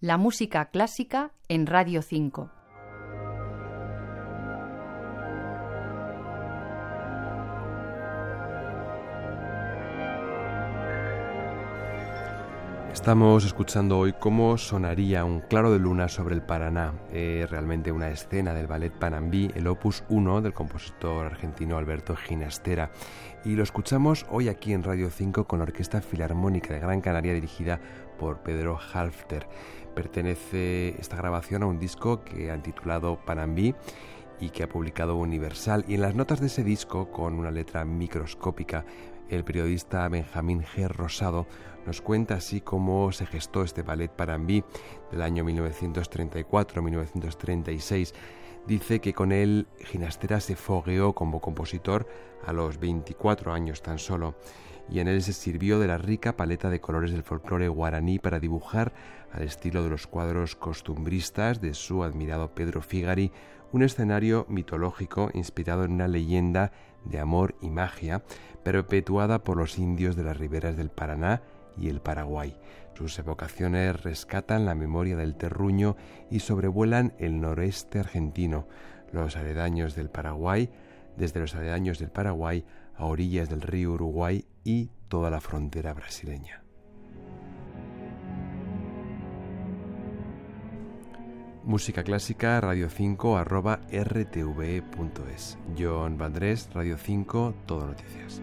La música clásica en Radio 5. Estamos escuchando hoy cómo sonaría un claro de luna sobre el Paraná. Es realmente una escena del ballet Panambí, el opus 1 del compositor argentino Alberto Ginastera. Y lo escuchamos hoy aquí en Radio 5 con la Orquesta Filarmónica de Gran Canaria dirigida por Pedro Halfter. Pertenece esta grabación a un disco que han titulado Panambí y que ha publicado Universal. Y en las notas de ese disco, con una letra microscópica, el periodista Benjamín G. Rosado nos cuenta así cómo se gestó este ballet Panambí del año 1934-1936. Dice que con él Ginastera se fogueó como compositor a los 24 años tan solo y en él se sirvió de la rica paleta de colores del folclore guaraní para dibujar, al estilo de los cuadros costumbristas de su admirado Pedro Figari, un escenario mitológico inspirado en una leyenda de amor y magia perpetuada por los indios de las riberas del Paraná y el Paraguay. Sus evocaciones rescatan la memoria del terruño y sobrevuelan el noreste argentino, los aledaños del Paraguay, desde los aledaños del Paraguay a orillas del río Uruguay y toda la frontera brasileña. Música clásica radio 5 arroba rtve.es. John Vandrés, Radio 5, Todo Noticias.